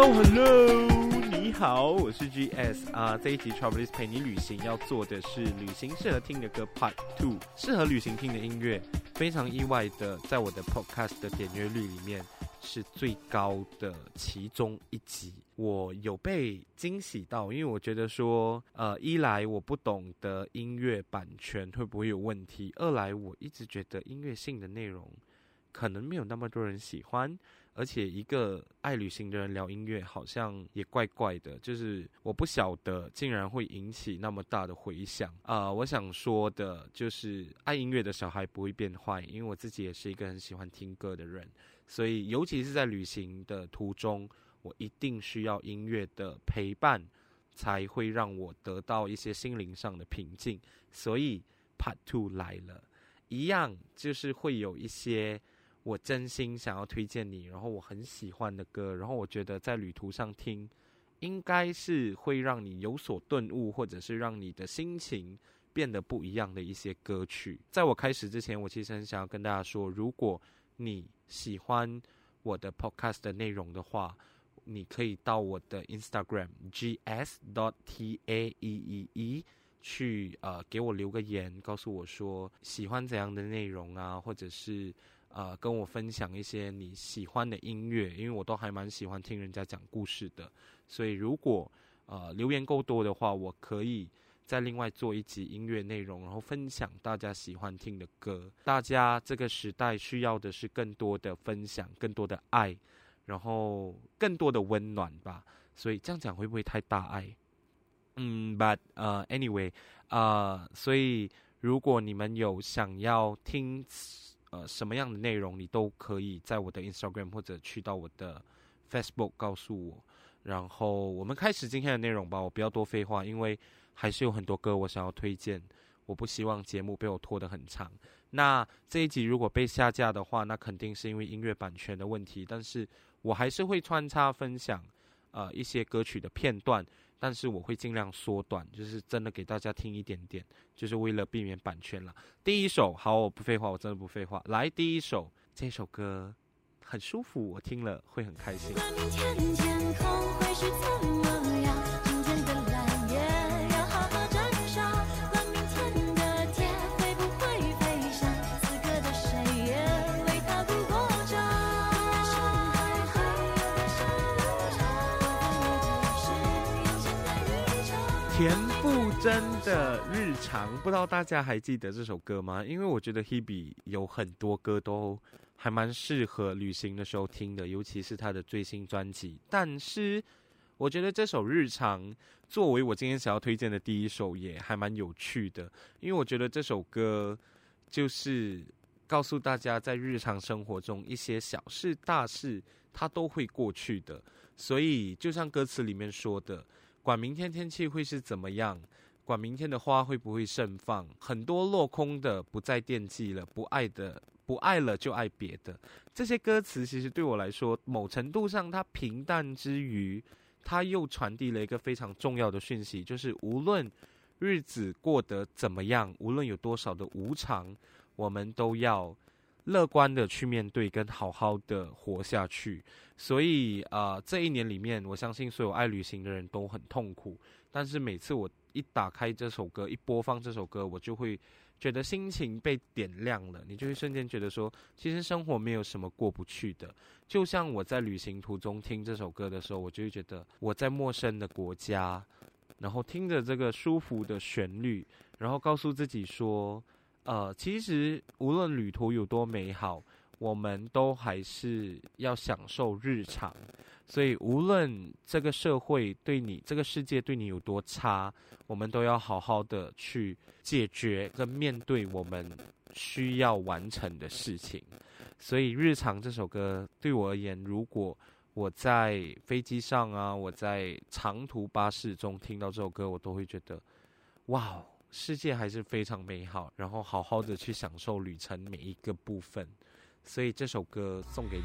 Hello Hello，你好，我是 GS 啊。这一集 Travelers 陪你旅行要做的是旅行适合听的歌 Part Two，适合旅行听的音乐。非常意外的，在我的 Podcast 的点阅率里面是最高的其中一集，我有被惊喜到，因为我觉得说，呃，一来我不懂得音乐版权会不会有问题，二来我一直觉得音乐性的内容可能没有那么多人喜欢。而且一个爱旅行的人聊音乐，好像也怪怪的。就是我不晓得，竟然会引起那么大的回响啊、我想说的就是，爱音乐的小孩不会变坏，因为我自己也是一个很喜欢听歌的人。所以，尤其是在旅行的途中，我一定需要音乐的陪伴，才会让我得到一些心灵上的平静。所以，Part Two 来了，一样就是会有一些。我真心想要推荐你，然后我很喜欢的歌，然后我觉得在旅途上听，应该是会让你有所顿悟，或者是让你的心情变得不一样的一些歌曲。在我开始之前，我其实很想要跟大家说，如果你喜欢我的 podcast 的内容的话，你可以到我的 Instagram gs dot t a e e e 去呃给我留个言，告诉我说喜欢怎样的内容啊，或者是。呃，跟我分享一些你喜欢的音乐，因为我都还蛮喜欢听人家讲故事的。所以如果呃留言够多的话，我可以再另外做一集音乐内容，然后分享大家喜欢听的歌。大家这个时代需要的是更多的分享，更多的爱，然后更多的温暖吧。所以这样讲会不会太大爱？嗯，but 呃，anyway，呃，所以如果你们有想要听。呃，什么样的内容你都可以在我的 Instagram 或者去到我的 Facebook 告诉我。然后我们开始今天的内容吧。我不要多废话，因为还是有很多歌我想要推荐。我不希望节目被我拖得很长。那这一集如果被下架的话，那肯定是因为音乐版权的问题。但是我还是会穿插分享呃一些歌曲的片段。但是我会尽量缩短，就是真的给大家听一点点，就是为了避免版权了。第一首，好，我不废话，我真的不废话。来，第一首，这首歌很舒服，我听了会很开心。田真的日常，不知道大家还记得这首歌吗？因为我觉得 Hebe 有很多歌都还蛮适合旅行的时候听的，尤其是他的最新专辑。但是我觉得这首日常作为我今天想要推荐的第一首，也还蛮有趣的，因为我觉得这首歌就是告诉大家，在日常生活中一些小事大事，它都会过去的。所以就像歌词里面说的。管明天天气会是怎么样，管明天的花会不会盛放，很多落空的不再惦记了，不爱的不爱了就爱别的。这些歌词其实对我来说，某程度上它平淡之余，它又传递了一个非常重要的讯息，就是无论日子过得怎么样，无论有多少的无常，我们都要。乐观的去面对，跟好好的活下去。所以啊、这一年里面，我相信所有爱旅行的人都很痛苦。但是每次我一打开这首歌，一播放这首歌，我就会觉得心情被点亮了。你就会瞬间觉得说，其实生活没有什么过不去的。就像我在旅行途中听这首歌的时候，我就会觉得我在陌生的国家，然后听着这个舒服的旋律，然后告诉自己说。呃，其实无论旅途有多美好，我们都还是要享受日常。所以，无论这个社会对你、这个世界对你有多差，我们都要好好的去解决跟面对我们需要完成的事情。所以，《日常》这首歌对我而言，如果我在飞机上啊，我在长途巴士中听到这首歌，我都会觉得，哇！世界还是非常美好，然后好好的去享受旅程每一个部分，所以这首歌送给你。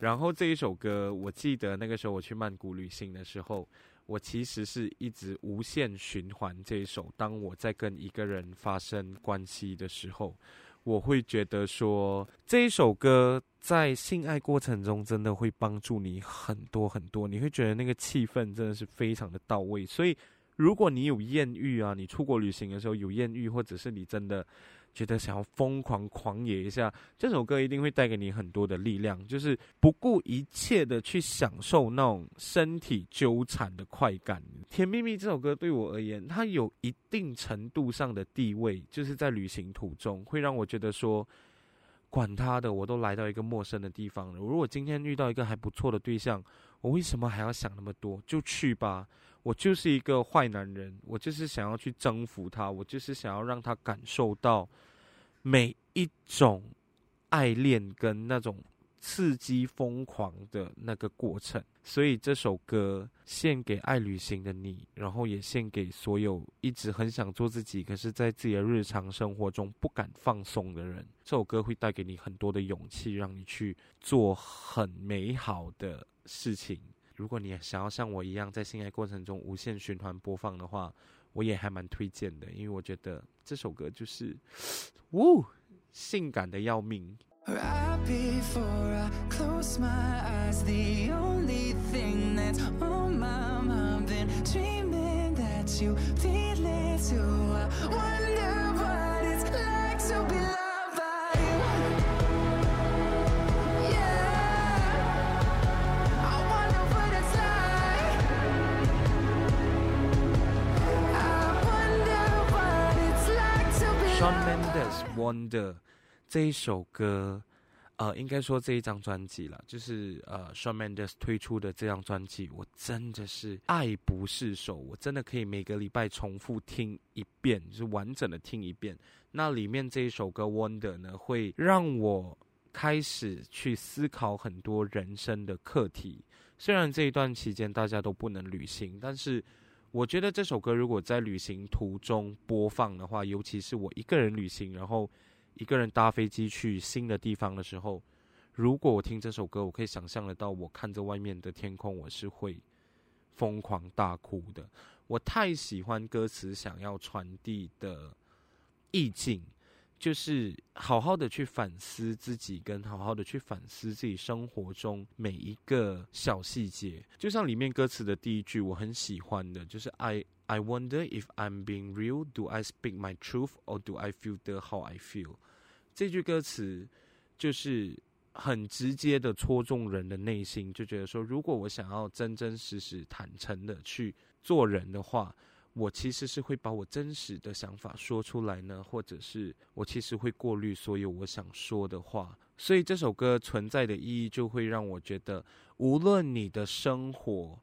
然后这一首歌，我记得那个时候我去曼谷旅行的时候，我其实是一直无限循环这一首。当我在跟一个人发生关系的时候。我会觉得说，这一首歌在性爱过程中真的会帮助你很多很多，你会觉得那个气氛真的是非常的到位。所以，如果你有艳遇啊，你出国旅行的时候有艳遇，或者是你真的。觉得想要疯狂狂野一下，这首歌一定会带给你很多的力量，就是不顾一切的去享受那种身体纠缠的快感。《甜蜜蜜》这首歌对我而言，它有一定程度上的地位，就是在旅行途中会让我觉得说，管他的，我都来到一个陌生的地方了。如果今天遇到一个还不错的对象，我为什么还要想那么多？就去吧。我就是一个坏男人，我就是想要去征服他，我就是想要让他感受到。每一种爱恋跟那种刺激疯狂的那个过程，所以这首歌献给爱旅行的你，然后也献给所有一直很想做自己，可是在自己的日常生活中不敢放松的人。这首歌会带给你很多的勇气，让你去做很美好的事情。如果你想要像我一样在性爱过程中无限循环播放的话，我也还蛮推荐的，因为我觉得这首歌就是，呜，性感的要命。Shawn Mendes Wonder Wonder 这一首歌，呃，应该说这一张专辑了，就是呃，Shawn Mendes 推出的这张专辑，我真的是爱不释手，我真的可以每个礼拜重复听一遍，就是完整的听一遍。那里面这一首歌 Wonder 呢，会让我开始去思考很多人生的课题。虽然这一段期间大家都不能旅行，但是。我觉得这首歌如果在旅行途中播放的话，尤其是我一个人旅行，然后一个人搭飞机去新的地方的时候，如果我听这首歌，我可以想象得到，我看着外面的天空，我是会疯狂大哭的。我太喜欢歌词想要传递的意境。就是好好的去反思自己，跟好好的去反思自己生活中每一个小细节。就像里面歌词的第一句，我很喜欢的，就是 I I wonder if I'm being real. Do I speak my truth or do I feel the how I feel？这句歌词就是很直接的戳中人的内心，就觉得说，如果我想要真真实实、坦诚的去做人的话。我其实是会把我真实的想法说出来呢，或者是我其实会过滤所有我想说的话，所以这首歌存在的意义就会让我觉得，无论你的生活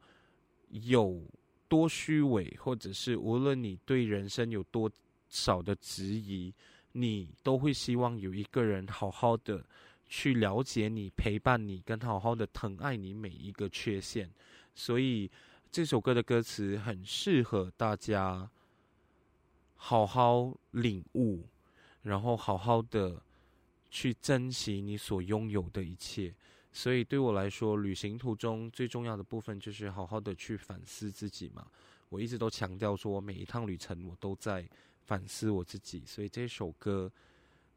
有多虚伪，或者是无论你对人生有多少的质疑，你都会希望有一个人好好的去了解你、陪伴你，跟好好的疼爱你每一个缺陷，所以。这首歌的歌词很适合大家好好领悟，然后好好的去珍惜你所拥有的一切。所以对我来说，旅行途中最重要的部分就是好好的去反思自己嘛。我一直都强调说，我每一趟旅程我都在反思我自己。所以这首歌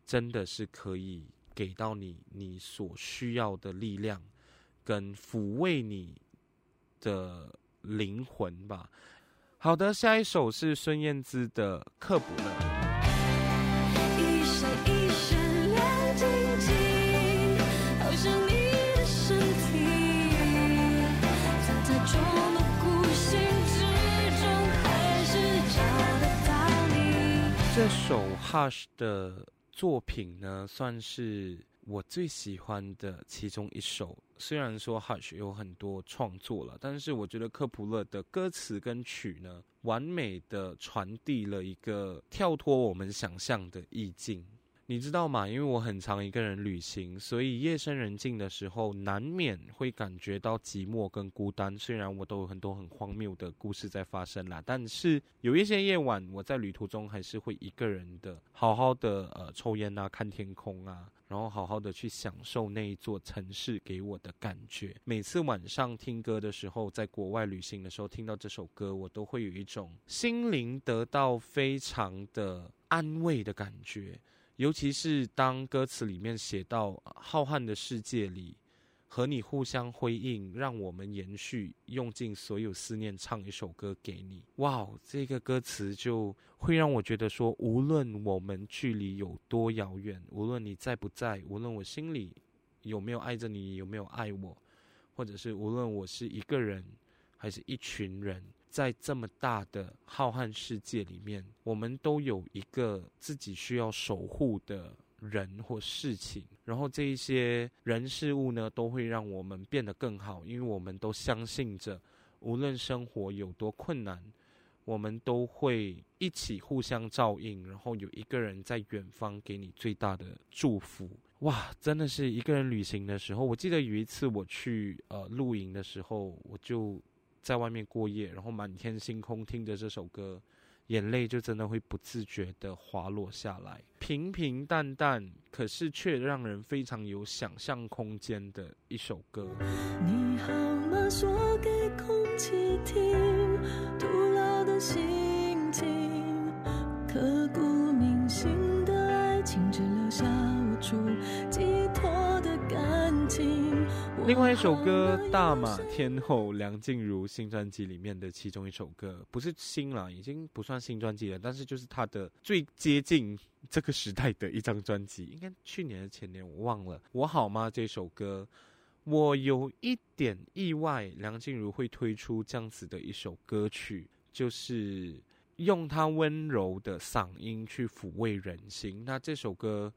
真的是可以给到你你所需要的力量，跟抚慰你的。灵魂吧。好的，下一首是孙燕姿的《克卜勒》。一闪一闪亮晶晶，好像你的身体，藏在众多孤星之中，还是找得到你。这首 Hush 的作品呢，算是。我最喜欢的其中一首，虽然说 Hush 有很多创作了，但是我觉得克卜勒的歌词跟曲呢，完美的传递了一个跳脱我们想象的意境。你知道吗？因为我很常一个人旅行，所以夜深人静的时候，难免会感觉到寂寞跟孤单。虽然我都有很多很荒谬的故事在发生啦，但是有一些夜晚，我在旅途中还是会一个人的，好好的呃抽烟啊，看天空啊，然后好好的去享受那一座城市给我的感觉。每次晚上听歌的时候，在国外旅行的时候，听到这首歌，我都会有一种心灵得到非常的安慰的感觉。尤其是当歌词里面写到浩瀚的世界里，和你互相辉映，让我们延续，用尽所有思念唱一首歌给你。哇，这个歌词就会让我觉得说，无论我们距离有多遥远，无论你在不在，无论我心里有没有爱着你，有没有爱我，或者是无论我是一个人，还是一群人。在这么大的浩瀚世界里面，我们都有一个自己需要守护的人或事情，然后这一些人事物呢，都会让我们变得更好，因为我们都相信着，无论生活有多困难，我们都会一起互相照应，然后有一个人在远方给你最大的祝福。哇，真的是一个人旅行的时候，我记得有一次我去呃露营的时候，我就。在外面过夜，然后满天星空，听着这首歌，眼泪就真的会不自觉的滑落下来。平平淡淡，可是却让人非常有想象空间的一首歌。你好吗？说给空气听，徒劳的心另外一首歌《大马天后》，梁静茹新专辑里面的其中一首歌，不是新了，已经不算新专辑了，但是就是她的最接近这个时代的一张专辑，应该去年的前年我忘了。我好吗？这首歌，我有一点意外，梁静茹会推出这样子的一首歌曲，就是用她温柔的嗓音去抚慰人心。那这首歌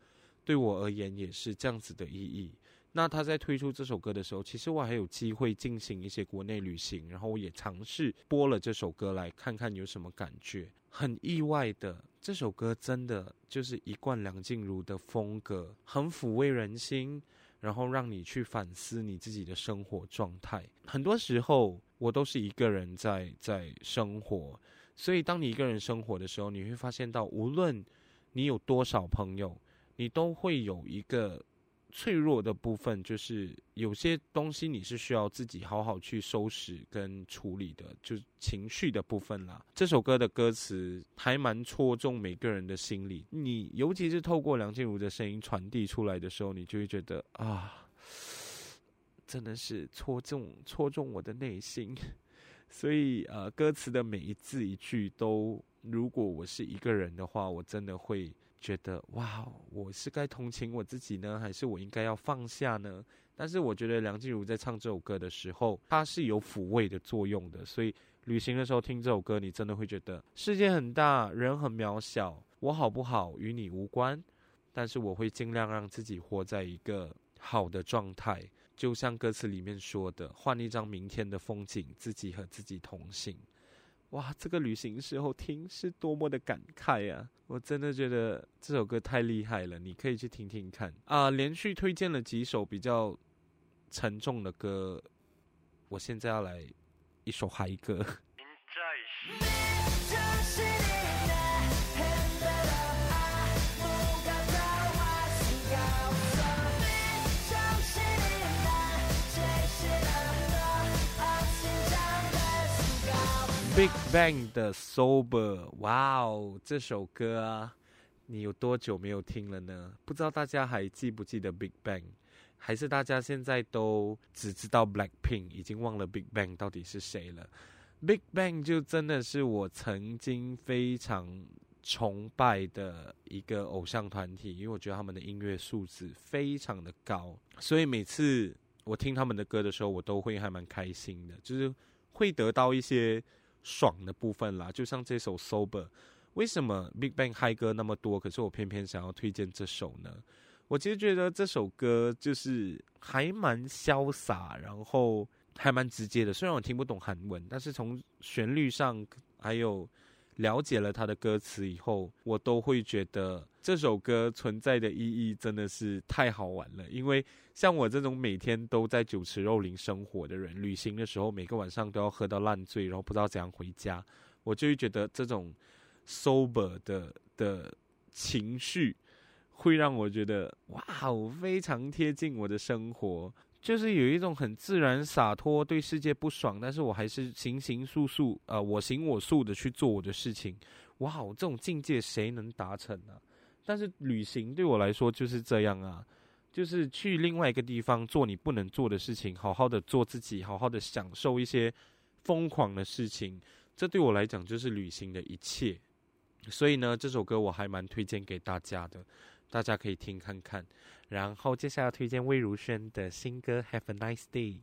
对我而言也是这样子的意义。那他在推出这首歌的时候，其实我还有机会进行一些国内旅行，然后我也尝试播了这首歌来看看有什么感觉。很意外的，这首歌真的就是一贯梁静茹的风格，很抚慰人心，然后让你去反思你自己的生活状态。很多时候我都是一个人在在生活，所以当你一个人生活的时候，你会发现到，无论你有多少朋友，你都会有一个。脆弱的部分就是有些东西你是需要自己好好去收拾跟处理的，就情绪的部分啦。这首歌的歌词还蛮戳中每个人的心里，你尤其是透过梁静茹的声音传递出来的时候，你就会觉得啊，真的是戳中戳中我的内心。所以呃，歌词的每一字一句都，如果我是一个人的话，我真的会。觉得哇，我是该同情我自己呢，还是我应该要放下呢？但是我觉得梁静茹在唱这首歌的时候，它是有抚慰的作用的。所以旅行的时候听这首歌，你真的会觉得世界很大，人很渺小，我好不好与你无关。但是我会尽量让自己活在一个好的状态，就像歌词里面说的，换一张明天的风景，自己和自己同行。哇，这个旅行时候听是多么的感慨啊！我真的觉得这首歌太厉害了，你可以去听听看啊！连续推荐了几首比较沉重的歌，我现在要来一首嗨歌。Big Bang 的 Sober，哇哦，这首歌啊，你有多久没有听了呢？不知道大家还记不记得 Big Bang，还是大家现在都只知道 Blackpink，已经忘了 Big Bang 到底是谁了？Big Bang 就真的是我曾经非常崇拜的一个偶像团体，因为我觉得他们的音乐素质非常的高，所以每次我听他们的歌的时候，我都会还蛮开心的，就是会得到一些。爽的部分啦，就像这首 Sober，为什么 Big Bang 嗨歌那么多，可是我偏偏想要推荐这首呢？我其实觉得这首歌就是还蛮潇洒，然后还蛮直接的。虽然我听不懂韩文，但是从旋律上还有了解了他的歌词以后，我都会觉得这首歌存在的意义真的是太好玩了。因为像我这种每天都在酒池肉林生活的人，旅行的时候每个晚上都要喝到烂醉，然后不知道怎样回家，我就会觉得这种 sober 的的情绪会让我觉得哇，哦非常贴近我的生活。就是有一种很自然洒脱，对世界不爽，但是我还是行行素素，呃，我行我素的去做我的事情。哇，这种境界谁能达成呢？但是旅行对我来说就是这样啊，就是去另外一个地方做你不能做的事情，好好的做自己，好好的享受一些疯狂的事情。这对我来讲就是旅行的一切。所以呢，这首歌我还蛮推荐给大家的。大家可以听看看，然后接下来推荐魏如萱的新歌《Have a Nice Day》。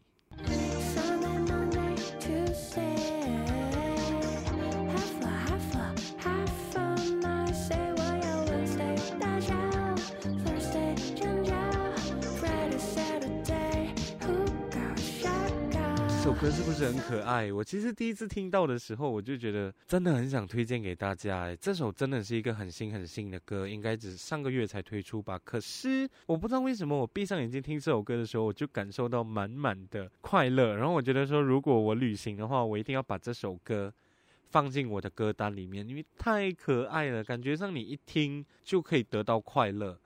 首歌是不是很可爱？我其实第一次听到的时候，我就觉得真的很想推荐给大家。这首真的是一个很新很新的歌，应该只是上个月才推出吧。可是我不知道为什么，我闭上眼睛听这首歌的时候，我就感受到满满的快乐。然后我觉得说，如果我旅行的话，我一定要把这首歌放进我的歌单里面，因为太可爱了，感觉上你一听就可以得到快乐。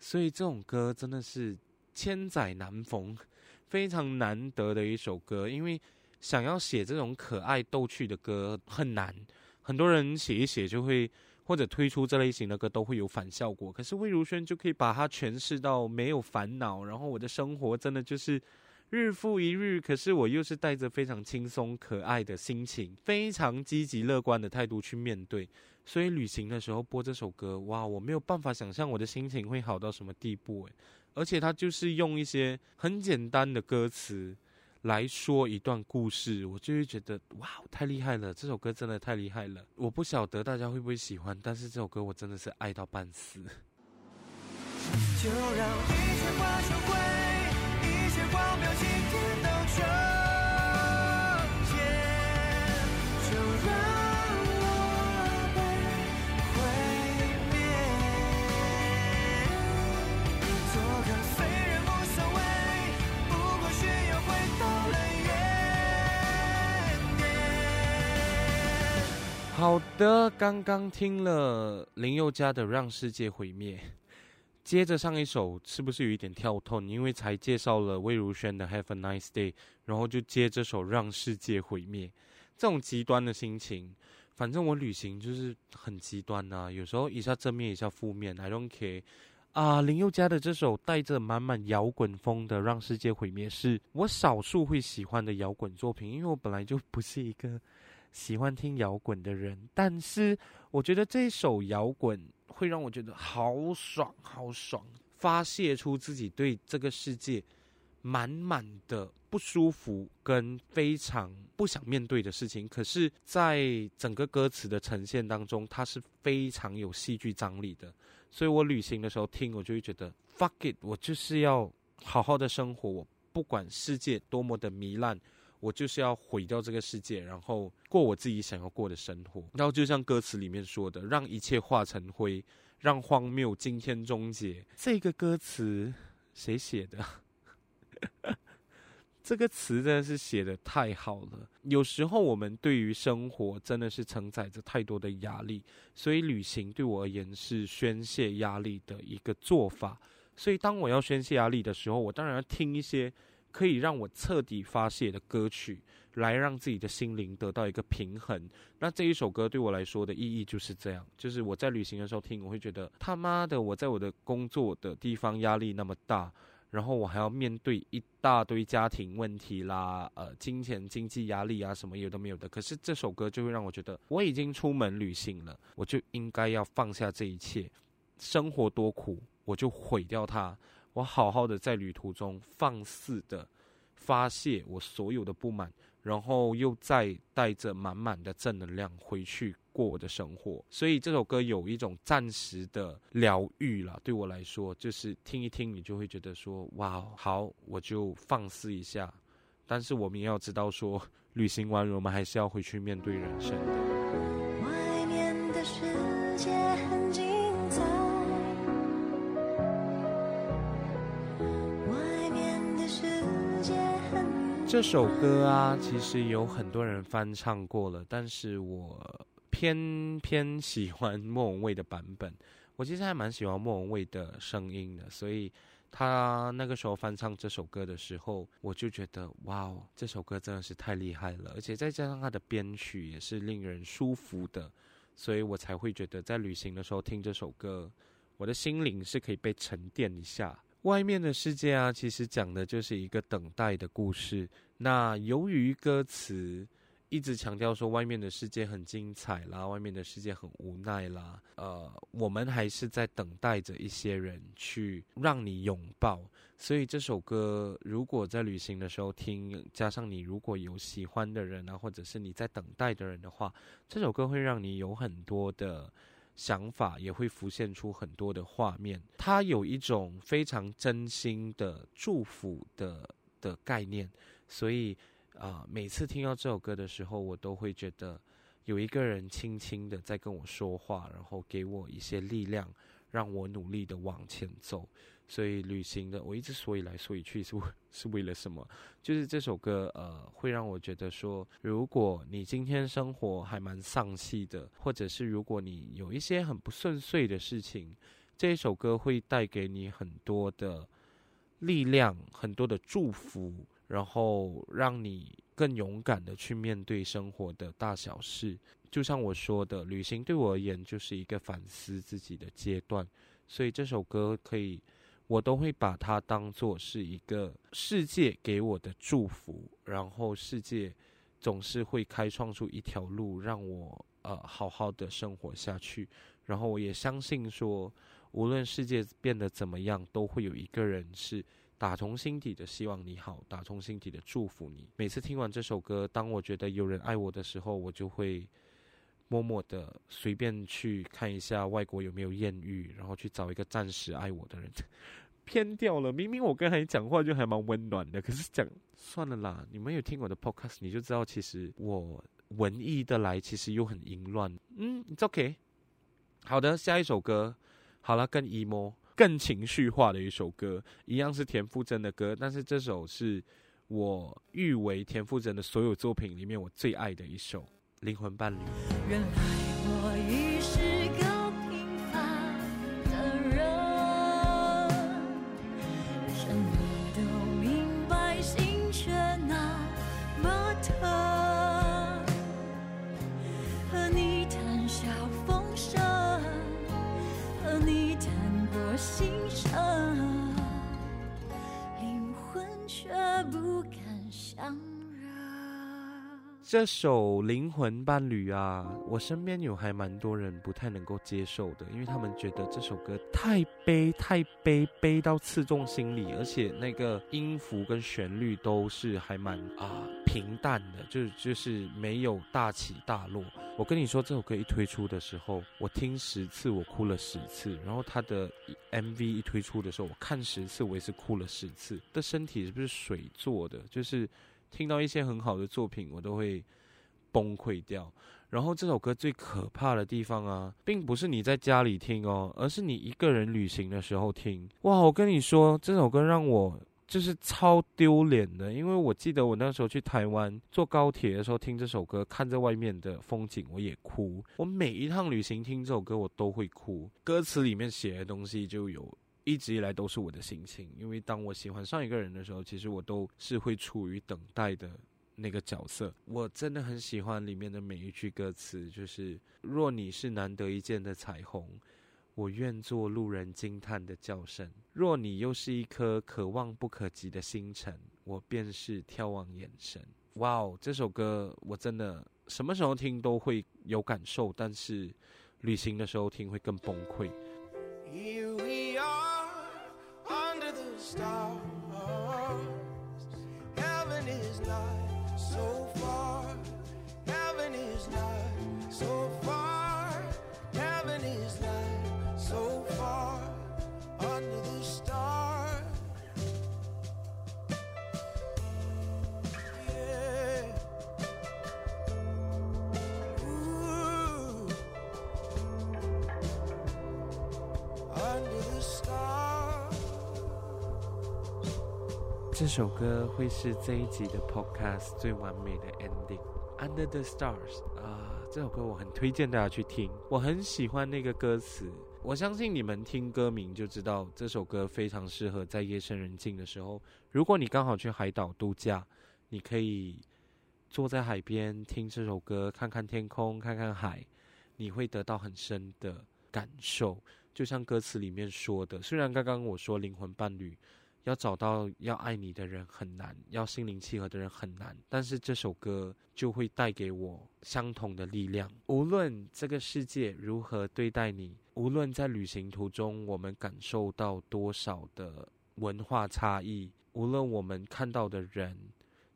所以这种歌真的是千载难逢。非常难得的一首歌，因为想要写这种可爱逗趣的歌很难，很多人写一写就会或者推出这类型的歌都会有反效果，可是魏如萱就可以把它诠释到没有烦恼，然后我的生活真的就是日复一日，可是我又是带着非常轻松可爱的心情，非常积极乐观的态度去面对，所以旅行的时候播这首歌，哇，我没有办法想象我的心情会好到什么地步诶。而且他就是用一些很简单的歌词来说一段故事，我就会觉得哇，太厉害了！这首歌真的太厉害了。我不晓得大家会不会喜欢，但是这首歌我真的是爱到半死。就让一切化成灰，一切荒谬今天都成。好的，刚刚听了林宥嘉的《让世界毁灭》，接着上一首是不是有一点跳痛？因为才介绍了魏如萱的《Have a Nice Day》，然后就接这首《让世界毁灭》，这种极端的心情，反正我旅行就是很极端呐、有时候一下正面，一下负面，I don't care。啊，林宥嘉的这首带着满满摇滚风的《让世界毁灭》，是我少数会喜欢的摇滚作品，因为我本来就不是一个。喜欢听摇滚的人，但是我觉得这首摇滚会让我觉得好爽，好爽，发泄出自己对这个世界满满的不舒服跟非常不想面对的事情。可是，在整个歌词的呈现当中，它是非常有戏剧张力的。所以我旅行的时候听，我就会觉得 fuck it，我就是要好好的生活，我不管世界多么的糜烂。我就是要毁掉这个世界，然后过我自己想要过的生活。然后就像歌词里面说的，让一切化成灰，让荒谬今天终结。这个歌词谁写的？这个词真的是写得太好了。有时候我们对于生活真的是承载着太多的压力，所以旅行对我而言是宣泄压力的一个做法。所以当我要宣泄压力的时候，我当然要听一些。可以让我彻底发泄的歌曲，来让自己的心灵得到一个平衡。那这一首歌对我来说的意义就是这样，就是我在旅行的时候听，我会觉得他妈的，我在我的工作的地方压力那么大，然后我还要面对一大堆家庭问题啦，呃，金钱经济压力啊，什么有都没有的。可是这首歌就会让我觉得，我已经出门旅行了，我就应该要放下这一切，生活多苦，我就毁掉它。我好好的在旅途中放肆的发泄我所有的不满，然后又再带着满满的正能量回去过我的生活。所以这首歌有一种暂时的疗愈啦对我来说就是听一听你就会觉得说哇好我就放肆一下。但是我们也要知道说旅行完我们还是要回去面对人生外面的。世界很精彩外面的世界很这首歌啊其实有很多人翻唱过了但是我偏偏喜欢莫文蔚的版本。我其实还蛮喜欢莫文蔚的声音的，所以他那个时候翻唱这首歌的时候，我就觉得哇哦，这首歌真的是太厉害了，而且再加上他的编曲也是令人舒服的，所以我才会觉得在旅行的时候听这首歌，我的心灵是可以被沉淀一下。外面的世界啊，其实讲的就是一个等待的故事。那由于歌词一直强调说外面的世界很精彩啦，外面的世界很无奈啦，呃，我们还是在等待着一些人去让你拥抱。所以这首歌如果在旅行的时候听，加上你如果有喜欢的人啊，或者是你在等待的人的话，这首歌会让你有很多的。想法也会浮现出很多的画面，它有一种非常真心的祝福的的概念，所以啊、每次听到这首歌的时候，我都会觉得有一个人轻轻的在跟我说话，然后给我一些力量，让我努力的往前走。所以旅行的，我一直说来说去 是为是为了什么？就是这首歌，呃，会让我觉得说，如果你今天生活还蛮丧气的，或者是如果你有一些很不顺遂的事情，这一首歌会带给你很多的力量，很多的祝福，然后让你更勇敢的去面对生活的大小事。就像我说的，旅行对我而言就是一个反思自己的阶段，所以这首歌可以。我都会把它当作是一个世界给我的祝福，然后世界总是会开创出一条路，让我呃好好的生活下去。然后我也相信说，无论世界变得怎么样，都会有一个人是打从心底的希望你好，打从心底的祝福你。每次听完这首歌，当我觉得有人爱我的时候，我就会默默的随便去看一下外国有没有艳遇，然后去找一个暂时爱我的人。偏掉了，明明我刚才讲话就还蛮温暖的，可是讲算了啦。你们有听我的 podcast，你就知道其实我文艺的来，其实又很淫乱。嗯，it's OK。好的，下一首歌，好了，更 emo、更情绪化的一首歌，一样是田馥甄的歌，但是这首是我誉为田馥甄的所有作品里面我最爱的一首《灵魂伴侣》。原来我已是这首《灵魂伴侣》啊，我身边有还蛮多人不太能够接受的，因为他们觉得这首歌太悲、太悲，悲到刺中心里，而且那个音符跟旋律都是还蛮啊平淡的，就就是没有大起大落。我跟你说，这首歌一推出的时候，我听十次我哭了十次，然后他的 MV 一推出的时候，我看十次我也是哭了十次。的身体是不是水做的？就是。听到一些很好的作品，我都会崩溃掉。然后这首歌最可怕的地方啊，并不是你在家里听哦，而是你一个人旅行的时候听。哇，我跟你说，这首歌让我就是超丢脸的，因为我记得我那时候去台湾坐高铁的时候听这首歌，看着外面的风景，我也哭。我每一趟旅行听这首歌，我都会哭。歌词里面写的东西就有。一直以来都是我的心情，因为当我喜欢上一个人的时候，其实我都是会处于等待的那个角色。我真的很喜欢里面的每一句歌词，就是“若你是难得一见的彩虹，我愿做路人惊叹的叫声；若你又是一颗可望不可及的星辰，我便是眺望眼神。”哇哦，这首歌我真的什么时候听都会有感受，但是旅行的时候听会更崩溃。stop 这首歌会是这一集的 podcast 最完美的 ending。Under the Stars 啊，这首歌我很推荐大家去听，我很喜欢那个歌词。我相信你们听歌名就知道这首歌非常适合在夜深人静的时候。如果你刚好去海岛度假，你可以坐在海边听这首歌，看看天空，看看海，你会得到很深的感受。就像歌词里面说的，虽然刚刚我说灵魂伴侣要找到要爱你的人很难，要心灵契合的人很难，但是这首歌就会带给我相同的力量。无论这个世界如何对待你，无论在旅行途中我们感受到多少的文化差异，无论我们看到的人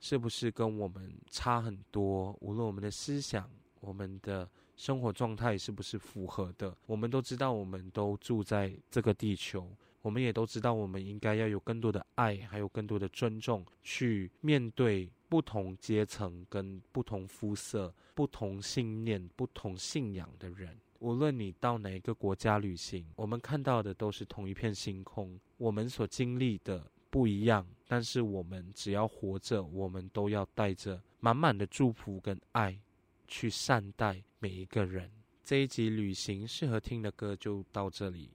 是不是跟我们差很多，无论我们的思想，我们的。生活状态是不是符合的？我们都知道，我们都住在这个地球，我们也都知道，我们应该要有更多的爱，还有更多的尊重，去面对不同阶层、跟不同肤色、不同信念、不同信仰的人。无论你到哪一个国家旅行，我们看到的都是同一片星空。我们所经历的不一样，但是我们只要活着，我们都要带着满满的祝福跟爱。去善待每一个人。这一集旅行适合听的歌就到这里，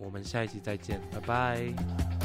我们下一期再见，拜拜。